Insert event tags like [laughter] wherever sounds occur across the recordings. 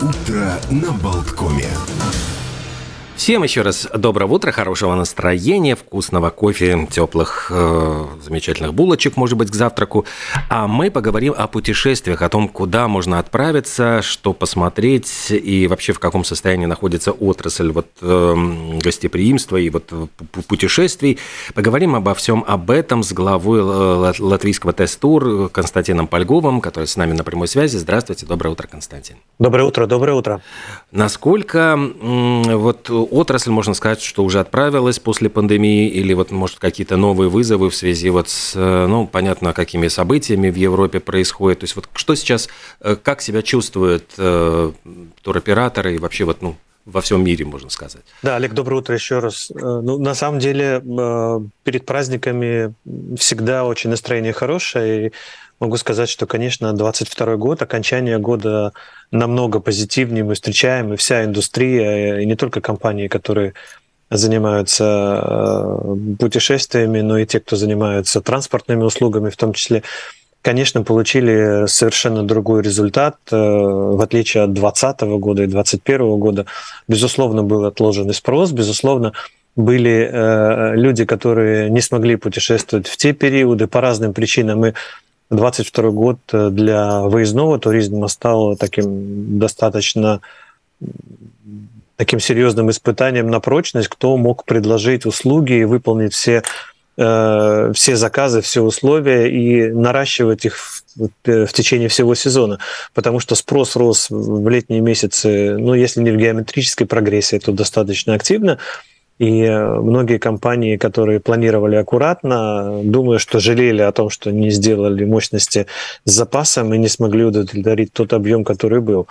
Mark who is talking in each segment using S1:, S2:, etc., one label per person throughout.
S1: Утро на Болткоме.
S2: Всем еще раз доброго утра, хорошего настроения, вкусного кофе, теплых, э, замечательных булочек, может быть, к завтраку. А мы поговорим о путешествиях, о том, куда можно отправиться, что посмотреть и вообще в каком состоянии находится отрасль вот, э, гостеприимства и вот путешествий. Поговорим обо всем об этом с главой э, латвийского тест-тур Константином Польговым, который с нами на прямой связи. Здравствуйте, доброе утро, Константин.
S3: Доброе утро, доброе утро.
S2: Насколько вот отрасль, можно сказать, что уже отправилась после пандемии, или вот, может, какие-то новые вызовы в связи вот с, э, ну, понятно, какими событиями в Европе происходят. То есть вот что сейчас, э, как себя чувствуют э, туроператоры и вообще вот, ну, во всем мире, можно сказать.
S3: Да, Олег, доброе утро еще раз. Э, ну, на самом деле, перед праздниками всегда очень настроение хорошее, и могу сказать, что, конечно, 22 год, окончание года намного позитивнее мы встречаем, и вся индустрия, и не только компании, которые занимаются э, путешествиями, но и те, кто занимаются транспортными услугами в том числе, конечно, получили совершенно другой результат, э, в отличие от 2020 года и 2021 года. Безусловно, был отложенный спрос, безусловно, были э, люди, которые не смогли путешествовать в те периоды по разным причинам. И 22 год э, для выездного туризма стал таким достаточно таким серьезным испытанием на прочность, кто мог предложить услуги и выполнить все, э, все заказы, все условия и наращивать их в, в течение всего сезона. Потому что спрос рос в летние месяцы, ну, если не в геометрической прогрессии, то достаточно активно. И э, многие компании, которые планировали аккуратно, думаю, что жалели о том, что не сделали мощности с запасом и не смогли удовлетворить тот объем, который был.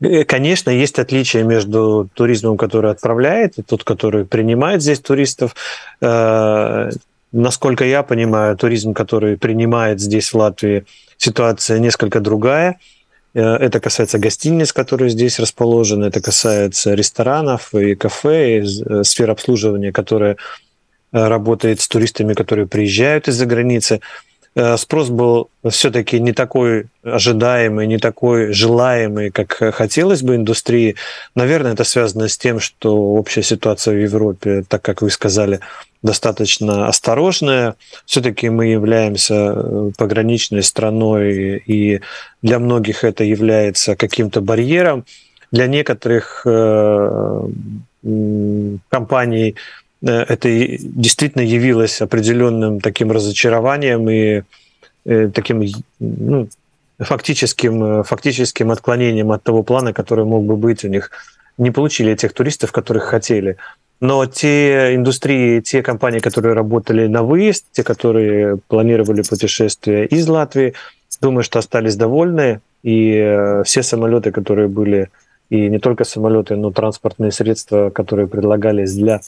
S3: Э, конечно, есть отличия между туризмом, который отправляет, и тот, который принимает здесь туристов. Э, насколько я понимаю, туризм, который принимает здесь в Латвии, ситуация несколько другая – это касается гостиниц, которые здесь расположены, это касается ресторанов и кафе, и э, сфер обслуживания, которая э, работает с туристами, которые приезжают из-за границы. Спрос был все-таки не такой ожидаемый, не такой желаемый, как хотелось бы индустрии. Наверное, это связано с тем, что общая ситуация в Европе, так как вы сказали, достаточно осторожная. Все-таки мы являемся э, пограничной страной, и для многих это является каким-то барьером. Для некоторых э, компаний э, это действительно явилось определенным таким разочарованием и таким ну, фактическим, фактическим отклонением от того плана, который мог бы быть у них. Не получили тех туристов, которых хотели. Но те индустрии, те компании, которые работали на выезд, те, которые планировали путешествия из Латвии, думаю, что остались довольны. И э, все самолеты, которые были, и не только самолеты, но транспортные средства, которые предлагались для э,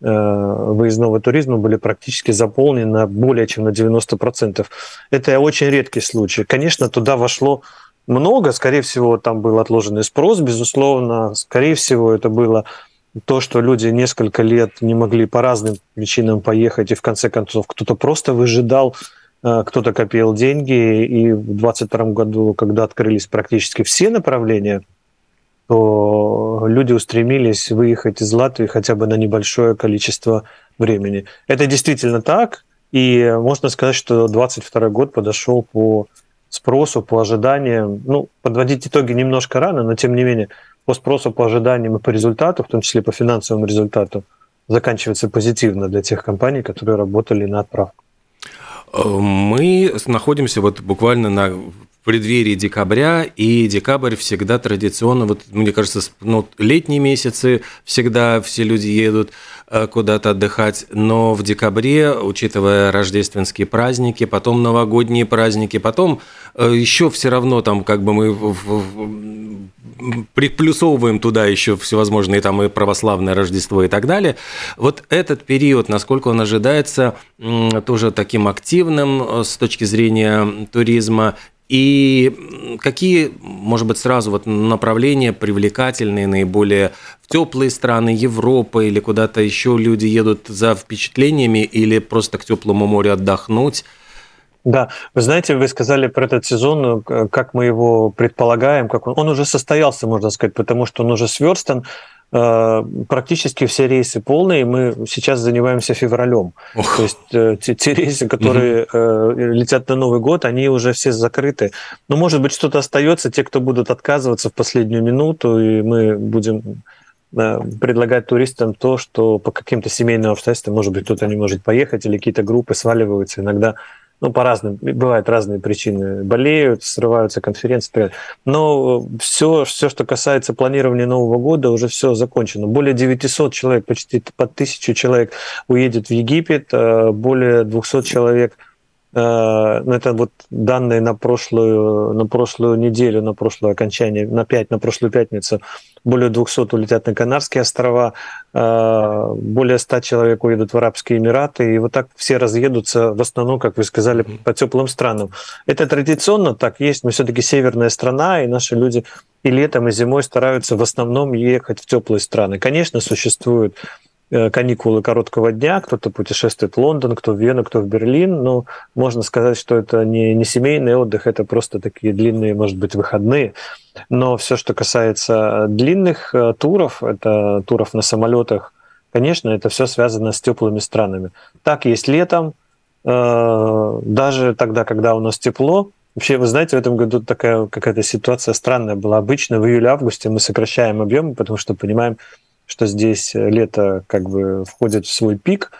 S3: выездного туризма были практически заполнены более чем на 90%. Это очень редкий случай. Конечно, туда вошло много, скорее всего, там был отложенный спрос, безусловно, скорее всего, это было то, что люди несколько лет не могли по разным причинам поехать, и в конце концов кто-то просто выжидал, э, кто-то копил деньги, и в 2022 году, когда открылись практически все направления, то люди устремились выехать из Латвии хотя бы на небольшое количество времени. Это действительно так, и можно сказать, что 2022 год подошел по спросу, по ожиданиям. Ну, подводить итоги немножко рано, но тем не менее – по спросу, по ожиданиям и по результату, в том числе по финансовому результату, заканчивается позитивно для тех компаний, которые работали на отправку.
S2: Мы находимся вот буквально на преддверии декабря, и декабрь всегда традиционно, вот мне кажется, ну, летние месяцы всегда все люди едут э, куда-то отдыхать, но в декабре, учитывая рождественские праздники, потом новогодние праздники, потом э, еще все равно там как бы мы приплюсовываем туда еще всевозможные там и православное Рождество и так далее. Вот этот период, насколько он ожидается тоже таким активным э, с точки зрения туризма, и какие, может быть, сразу вот направления привлекательные, наиболее в теплые страны Европы или куда-то еще люди едут за впечатлениями или просто к теплому морю отдохнуть?
S3: Да, вы знаете, вы сказали про этот сезон, как мы его предполагаем, как он, он уже состоялся, можно сказать, потому что он уже сверстан. Э, практически все рейсы полные. Мы сейчас занимаемся февралем. Ох. То есть э, те, те рейсы, которые угу. летят на Новый год, они уже все закрыты. Но, может быть, что-то остается, те, кто будут отказываться в последнюю минуту, и мы будем предлагать туристам то, что по каким-то семейным обстоятельствам, может быть, кто-то не может поехать, или какие-то группы сваливаются. Иногда ну, по разным, бывают разные причины, болеют, срываются конференции. Но все, все, что касается планирования Нового года, уже все закончено. Более 900 человек, почти под 1000 человек уедет в Египет, э, более 200 человек э, это вот данные на прошлую, на прошлую неделю, на прошлое окончание, на, 5, на прошлую пятницу более 200 улетят на Канарские острова, э, более 100 человек уедут в Арабские Эмираты, и вот так все разъедутся в основном, как вы сказали, по теплым странам. Это традиционно так есть, мы все-таки северная страна, и наши люди и летом, и зимой стараются в основном ехать в теплые страны. Конечно, существуют Э, каникулы короткого дня, кто-то путешествует в Лондон, кто в Вену, кто в Берлин, но можно сказать, что это не, не семейный отдых, это просто такие длинные, может быть, выходные. Но все, что касается длинных э, туров, это туров на самолетах, конечно, это все связано с теплыми странами. Так есть летом, э, даже тогда, когда у нас тепло, Вообще, вы знаете, в этом году такая какая-то ситуация странная была. Обычно в июле-августе мы сокращаем объемы, потому что понимаем, что здесь лето как бы входит в свой пик,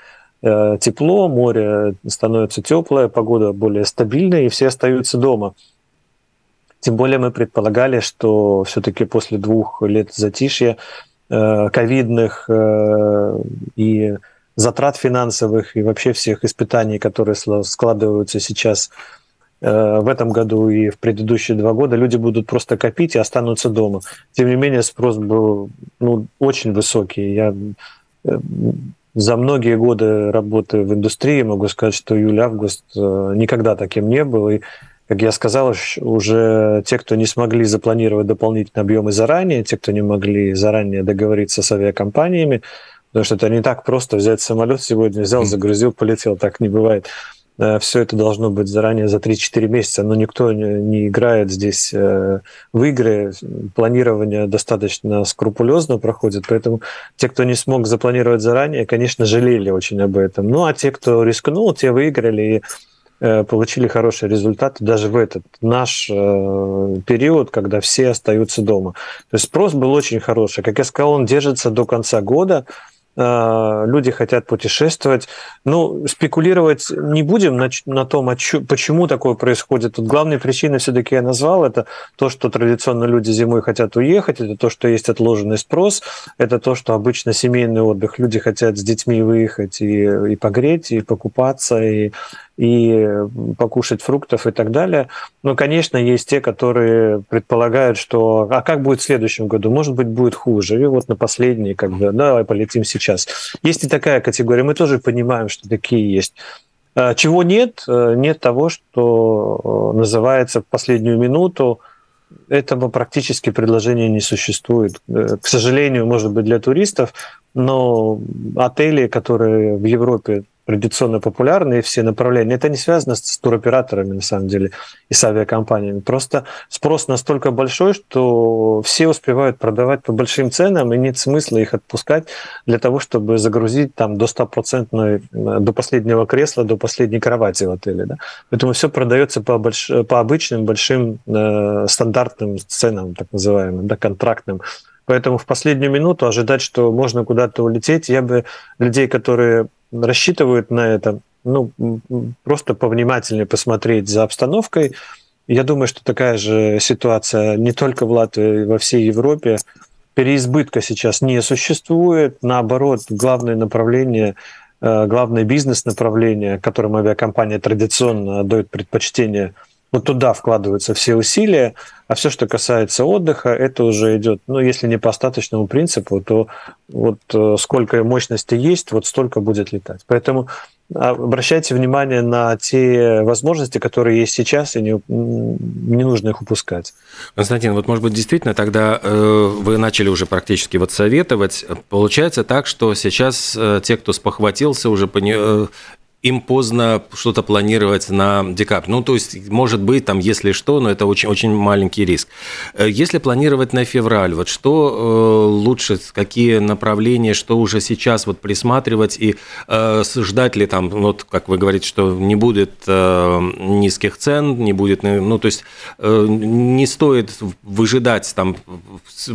S3: э, тепло, море становится теплое, погода более стабильная, и все остаются дома. Тем более мы предполагали, что все-таки после двух лет затишья э, ковидных э, и затрат финансовых и вообще всех испытаний, которые складываются сейчас Э, в этом году и в предыдущие два года люди будут просто копить и останутся дома. Тем не менее, спрос был ну, очень высокий. Я э, за многие годы работы в индустрии могу сказать, что июль-август э, никогда таким не был. И, как я сказал, уже те, кто не смогли запланировать дополнительные объемы заранее, те, кто не могли заранее договориться с авиакомпаниями, потому что это не так просто взять самолет сегодня, взял, загрузил, полетел, так не бывает. Э, все это должно быть заранее за 3-4 месяца, но никто не играет здесь э, в игры. Планирование достаточно скрупулезно проходит, поэтому те, кто не смог запланировать заранее, конечно, жалели очень об этом. Ну, а те, кто рискнул, те выиграли и э, получили хорошие результаты даже в этот наш период, когда все остаются дома. То есть спрос был очень хороший. Как я сказал, он держится до конца года. А, люди хотят путешествовать. Ну, спекулировать не будем на, на том, почему такое происходит. Тут главной причиной все-таки я назвал, это то, что традиционно люди зимой хотят уехать, это то, что есть отложенный спрос, это то, что обычно семейный отдых. Люди хотят с детьми выехать и, и погреть, и покупаться, и и покушать фруктов и так далее. Но, конечно, есть те, которые предполагают, что а как будет в следующем году? Может быть, будет хуже. И вот на последний, как бы, давай полетим сейчас. Есть и такая категория. Мы тоже понимаем, что такие есть. А, чего нет? Э, нет того, что э, называется в последнюю минуту этого практически предложения не существует. Э, к сожалению, может быть, для туристов, но отели, которые в Европе традиционно популярные все направления. Это не связано с туроператорами, на самом деле, и с авиакомпаниями. Просто спрос настолько большой, что все успевают продавать по большим ценам, и нет смысла их отпускать для того, чтобы загрузить там до 100% до последнего кресла, до последней кровати в отеле. Да? Поэтому все продается по, больш... по обычным большим э, стандартным ценам, так называемым, да, контрактным. Поэтому в последнюю минуту ожидать, что можно куда-то улететь, я бы людей, которые рассчитывают на это, ну, просто повнимательнее посмотреть за обстановкой. Я думаю, что такая же ситуация не только в Латвии, во всей Европе. Переизбытка сейчас не существует. Наоборот, главное направление, э, главное бизнес-направление, которому авиакомпания традиционно дает предпочтение – вот туда вкладываются все усилия, а все, что касается отдыха, это уже идет, ну, если не по остаточному принципу, то вот э, сколько мощности есть, вот столько будет летать. Поэтому обращайте внимание на те возможности, которые есть сейчас, и не, не нужно их упускать.
S2: Константин, вот может быть действительно тогда э, вы начали уже практически вот советовать. Получается так, что сейчас э, те, кто спохватился, уже пони им поздно что-то планировать на декабрь. Ну, то есть, может быть, там, если что, но это очень, очень маленький риск. Э, если планировать на февраль, вот что э, лучше, какие направления, что уже сейчас вот присматривать и э, ждать ли там, вот как вы говорите, что не будет э, низких цен, не будет, ну, то есть э, не стоит выжидать там,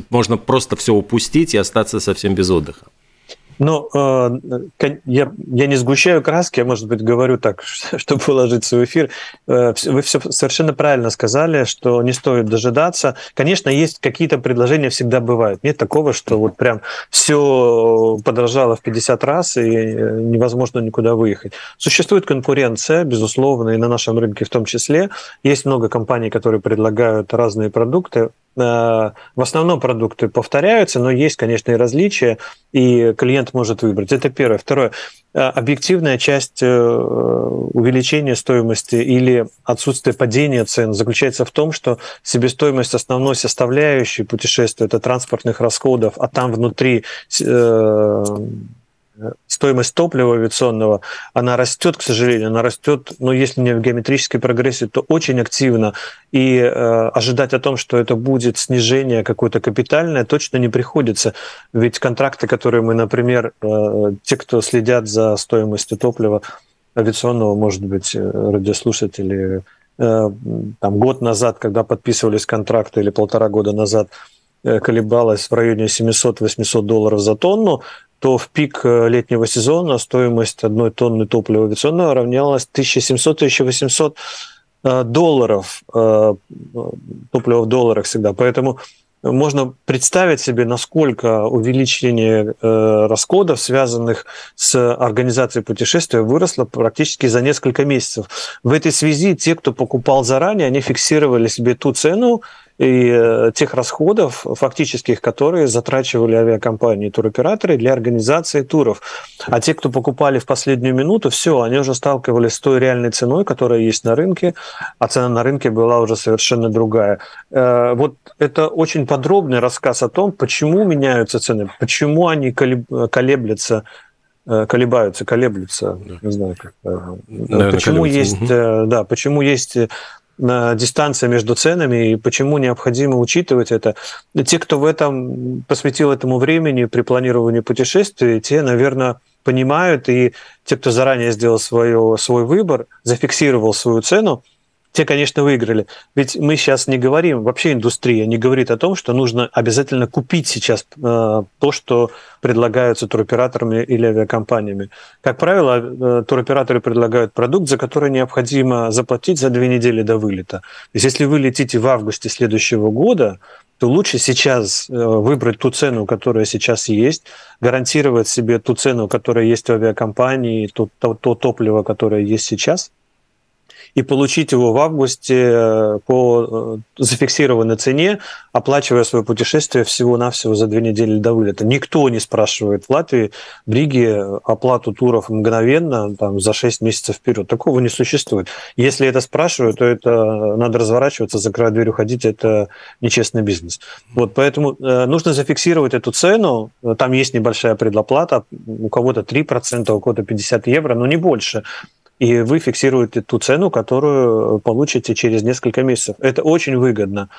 S2: можно просто все упустить и остаться совсем без отдыха.
S3: Ну, я, я не сгущаю краски, я, может быть, говорю так, [laughs] чтобы уложиться в эфир. Э, вы все совершенно правильно сказали, что не стоит дожидаться. Конечно, есть какие-то предложения, всегда бывают. Нет такого, что вот прям все подорожало в 50 раз и э, невозможно никуда выехать. Существует конкуренция, безусловно, и на нашем рынке в том числе. Есть много компаний, которые предлагают разные продукты. Э, в основном продукты повторяются, но есть, конечно, и различия, и клиент может выбрать. Это первое. Второе. Э, объективная часть э, увеличения стоимости или отсутствие падения цен заключается в том, что себестоимость основной составляющей путешествия – это транспортных расходов, а там внутри стоимость топлива авиационного, она растет, к сожалению, она растет, но если не в геометрической прогрессии, то очень активно. И э, ожидать о том, что это будет снижение какое-то капитальное, точно не приходится. Ведь контракты, которые мы, например, э, те, кто следят за стоимостью топлива авиационного, может быть, э, радиослушатели, э, там год назад, когда подписывались контракты или полтора года назад, э, колебалась в районе 700-800 долларов за тонну, то в пик э, летнего сезона стоимость одной тонны топлива авиационного равнялась 1700-1800 э, долларов, э, топлива в долларах всегда. Поэтому можно представить себе, насколько увеличение расходов, связанных с организацией путешествия, выросло практически за несколько месяцев. В этой связи те, кто покупал заранее, они фиксировали себе ту цену, и э, тех расходов фактических, которые затрачивали авиакомпании и туроператоры для организации туров. А те, кто покупали в последнюю минуту, все, они уже сталкивались с той реальной ценой, которая есть на рынке, а цена на рынке была уже совершенно другая. Э, вот это очень подробный рассказ о том, почему меняются цены, почему они колеблются э, колебаются, колеблются, да. не знаю как. Наверное, почему есть, угу. да, почему есть дистанция между ценами и почему необходимо учитывать это. Те, кто в этом посвятил этому времени при планировании путешествий, те, наверное, понимают, и те, кто заранее сделал свое, свой выбор, зафиксировал свою цену, те, конечно, выиграли. Ведь мы сейчас не говорим, вообще индустрия не говорит о том, что нужно обязательно купить сейчас э, то, что предлагаются туроператорами или авиакомпаниями. Как правило, э, туроператоры предлагают продукт, за который необходимо заплатить за две недели до вылета. То есть если вы летите в августе следующего года, то лучше сейчас э, выбрать ту цену, которая сейчас есть, гарантировать себе ту цену, которая есть в авиакомпании, то, то, то топливо, которое есть сейчас – и получить его в августе э, по э, зафиксированной цене, оплачивая свое путешествие всего-навсего за две недели до вылета. Никто не спрашивает в Латвии, в Риге оплату туров мгновенно, там, за 6 месяцев вперед. Такого не существует. Если это спрашивают, то это надо разворачиваться, закрывать дверь, уходить. Это нечестный бизнес. Вот, поэтому э, нужно зафиксировать эту цену. Там есть небольшая предоплата, у кого-то 3%, у кого-то 50 евро, но не больше и вы фиксируете ту цену, которую получите через несколько месяцев. Это очень выгодно.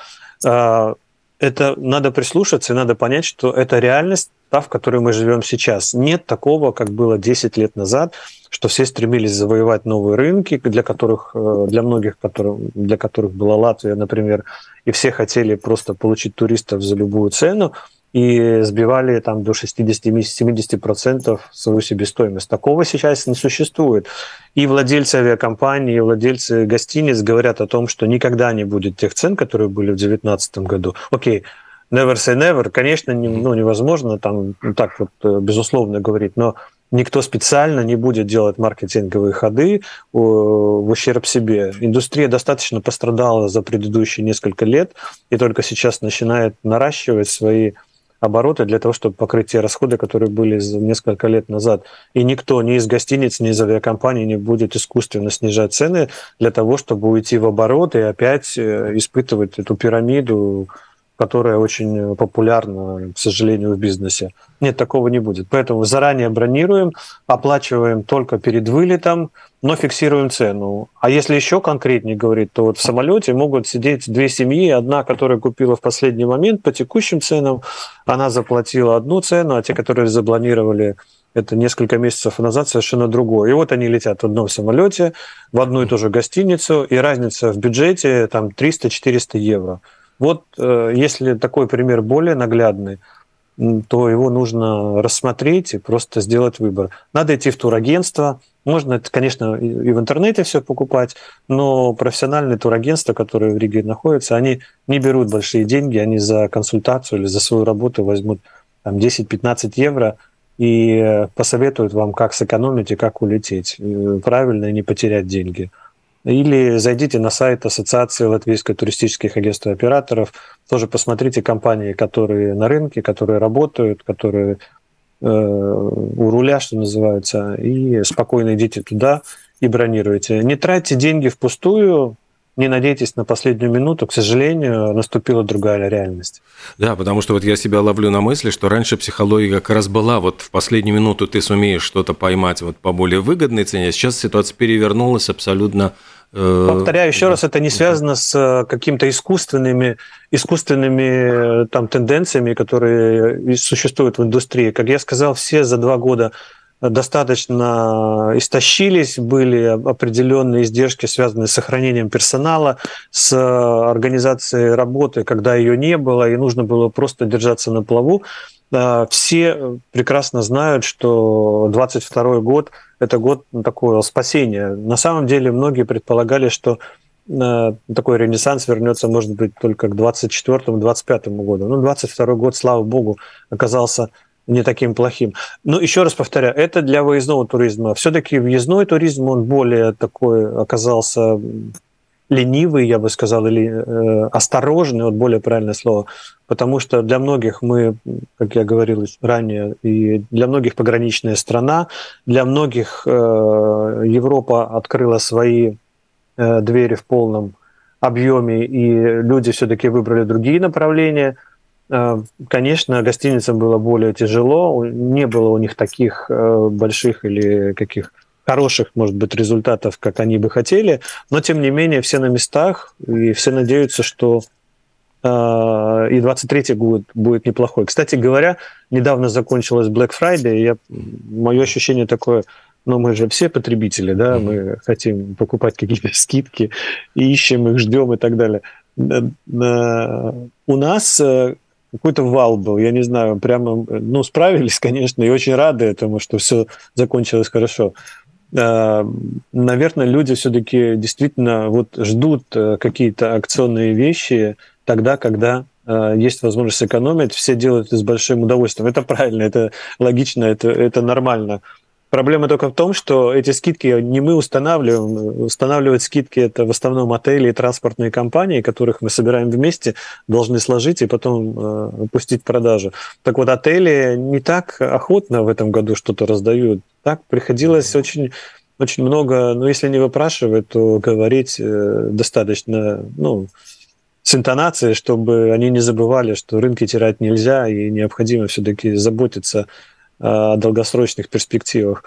S3: А, это надо прислушаться и надо понять, что это реальность, та, в которой мы живем сейчас. Нет такого, как было 10 лет назад, что все стремились завоевать новые рынки, для которых, э, для многих, для которых была Латвия, например, и все хотели просто получить туристов за любую цену и сбивали там до 60-70% свою себестоимость. Такого сейчас не существует. И владельцы авиакомпаний, и владельцы гостиниц говорят о том, что никогда не будет тех цен, которые были в 2019 году. Окей, never say never, конечно, не, ну, невозможно там так вот э, безусловно говорить, но никто специально не будет делать маркетинговые ходы в ущерб себе. Индустрия достаточно пострадала за предыдущие несколько лет и только сейчас начинает наращивать свои обороты для того, чтобы покрыть те расходы, которые были несколько лет назад. И никто ни из гостиниц, ни из авиакомпаний не будет искусственно снижать цены для того, чтобы уйти в оборот и опять э, испытывать эту пирамиду, которая очень популярна, к сожалению, в бизнесе. Нет, такого не будет. Поэтому заранее бронируем, оплачиваем только перед вылетом, но фиксируем цену. А если еще конкретнее говорить, то вот в самолете могут сидеть две семьи. Одна, которая купила в последний момент по текущим ценам, она заплатила одну цену, а те, которые запланировали это несколько месяцев назад совершенно другое. И вот они летят в одном самолете, в одну и ту же гостиницу, и разница в бюджете там 300-400 евро. Вот э, если такой пример более наглядный, то его нужно рассмотреть и просто сделать выбор. Надо идти в турагентство. Можно, конечно, и в интернете все покупать, но профессиональные турагентства, которые в Риге находятся, они не берут большие деньги, они за консультацию или за свою работу возьмут там, 10-15 евро и посоветуют вам, как сэкономить и как улететь э, правильно и не потерять деньги. Или зайдите на сайт Ассоциации латвийских туристических агентств и операторов, тоже посмотрите компании, которые на рынке, которые работают, которые э, у руля, что называется, и спокойно идите туда и бронируйте. Не тратьте деньги впустую, не надейтесь на последнюю минуту, к сожалению, наступила другая реальность.
S2: Да, потому что вот я себя ловлю на мысли, что раньше психология как раз была, вот в последнюю минуту ты сумеешь что-то поймать вот по более выгодной цене, а сейчас ситуация перевернулась абсолютно
S3: э, Повторяю еще раз, это не связано с э, какими-то искусственными, искусственными э, там, тенденциями, которые существуют в индустрии. Как я сказал, все за два года достаточно истощились, были определенные издержки, связанные с сохранением персонала, с организацией работы, когда ее не было, и нужно было просто держаться на плаву. Все прекрасно знают, что 22 год – это год такого спасения. На самом деле многие предполагали, что э, такой ренессанс вернется, может быть, только к 24-25 году. Ну, 22 год, слава богу, оказался не таким плохим. Но еще раз повторяю, это для выездного туризма. Все-таки въездной туризм, он более такой оказался ленивый, я бы сказал, или э, осторожный, вот более правильное слово, потому что для многих мы, как я говорил ранее, и для многих пограничная страна, для многих э, Европа открыла свои э, двери в полном объеме, и люди все-таки выбрали другие направления – конечно, гостиницам было более тяжело, не было у них таких э, больших или каких хороших, может быть, результатов, как они бы хотели, но тем не менее все на местах, и все надеются, что э, и 23-й год будет неплохой. Кстати говоря, недавно закончилась Black Friday, и я, мое ощущение такое, но мы же все потребители, да, мы хотим покупать какие-то [laughs] скидки, ищем их, ждем и так далее. У нас какой-то вал был, я не знаю, прямо, ну, справились, [laughs] конечно, и очень рады этому, что все закончилось хорошо. А, наверное, люди все-таки действительно вот ждут э, какие-то акционные вещи тогда, когда э, есть возможность сэкономить, все делают это с большим удовольствием. Это правильно, это логично, это, это нормально. Проблема только в том, что эти скидки не мы устанавливаем. Устанавливать скидки это в основном отели и транспортные компании, которых мы собираем вместе, должны сложить и потом э, пустить в продажу. Так вот, отели не так охотно в этом году что-то раздают. Так приходилось очень очень много, ну, если не выпрашивать, то говорить э, достаточно, ну, с интонацией, чтобы они не забывали, что рынки терять нельзя, и необходимо все-таки заботиться о долгосрочных перспективах.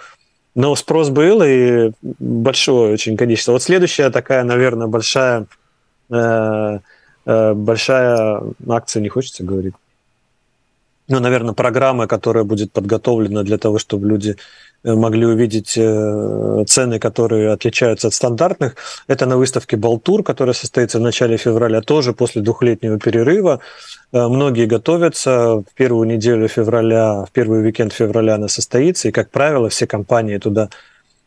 S3: Но спрос был, и большое очень количество. Вот следующая такая, наверное, большая, э, э, большая акция, не хочется говорить, ну, наверное, программа, которая будет подготовлена для того, чтобы люди Э, могли увидеть э, цены, которые отличаются от стандартных. Это на выставке «Балтур», которая состоится в начале февраля, тоже после двухлетнего перерыва. Э, многие готовятся. В первую неделю февраля, в первый уикенд февраля она состоится. И, как правило, все компании туда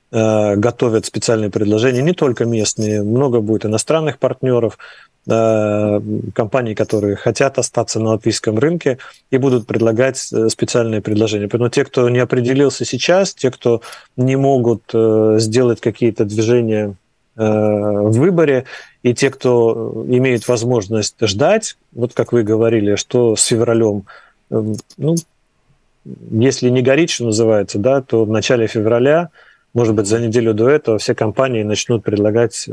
S3: готовят специальные предложения, не только местные, много будет иностранных партнеров, Э, компаний, которые хотят остаться на латвийском рынке и будут предлагать э, специальные предложения. Поэтому те, кто не определился сейчас, те, кто не могут э, сделать какие-то движения в выборе, и те, кто имеет возможность ждать, вот как вы говорили, что с февралем, ну, если не горит, что называется, да, то в начале февраля, может быть, за неделю до этого все компании начнут предлагать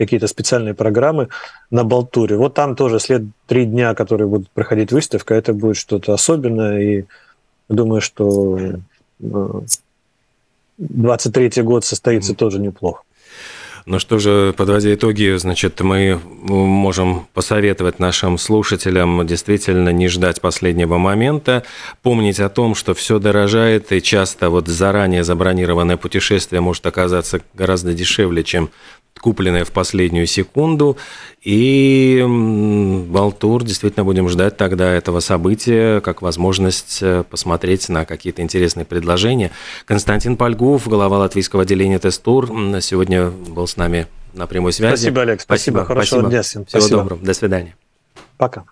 S3: какие-то специальные программы на Балтуре. Вот там тоже след три дня, которые будут проходить выставка, это будет что-то особенное, и думаю, что 23 год состоится тоже неплохо.
S2: Ну что же, подводя итоги, значит, мы можем посоветовать нашим слушателям действительно не ждать последнего момента, помнить о том, что все дорожает, и часто вот заранее забронированное путешествие может оказаться гораздо дешевле, чем купленное в последнюю секунду. И Балтур действительно будем ждать тогда этого события, как возможность э, посмотреть на какие-то интересные предложения. Константин Польгов, глава латвийского отделения Тестур, сегодня был с нами на прямой связи.
S3: Спасибо, Олег. Спасибо. спасибо. Хорошего спасибо. дня всем.
S2: Всего спасибо. доброго. До свидания.
S3: Пока.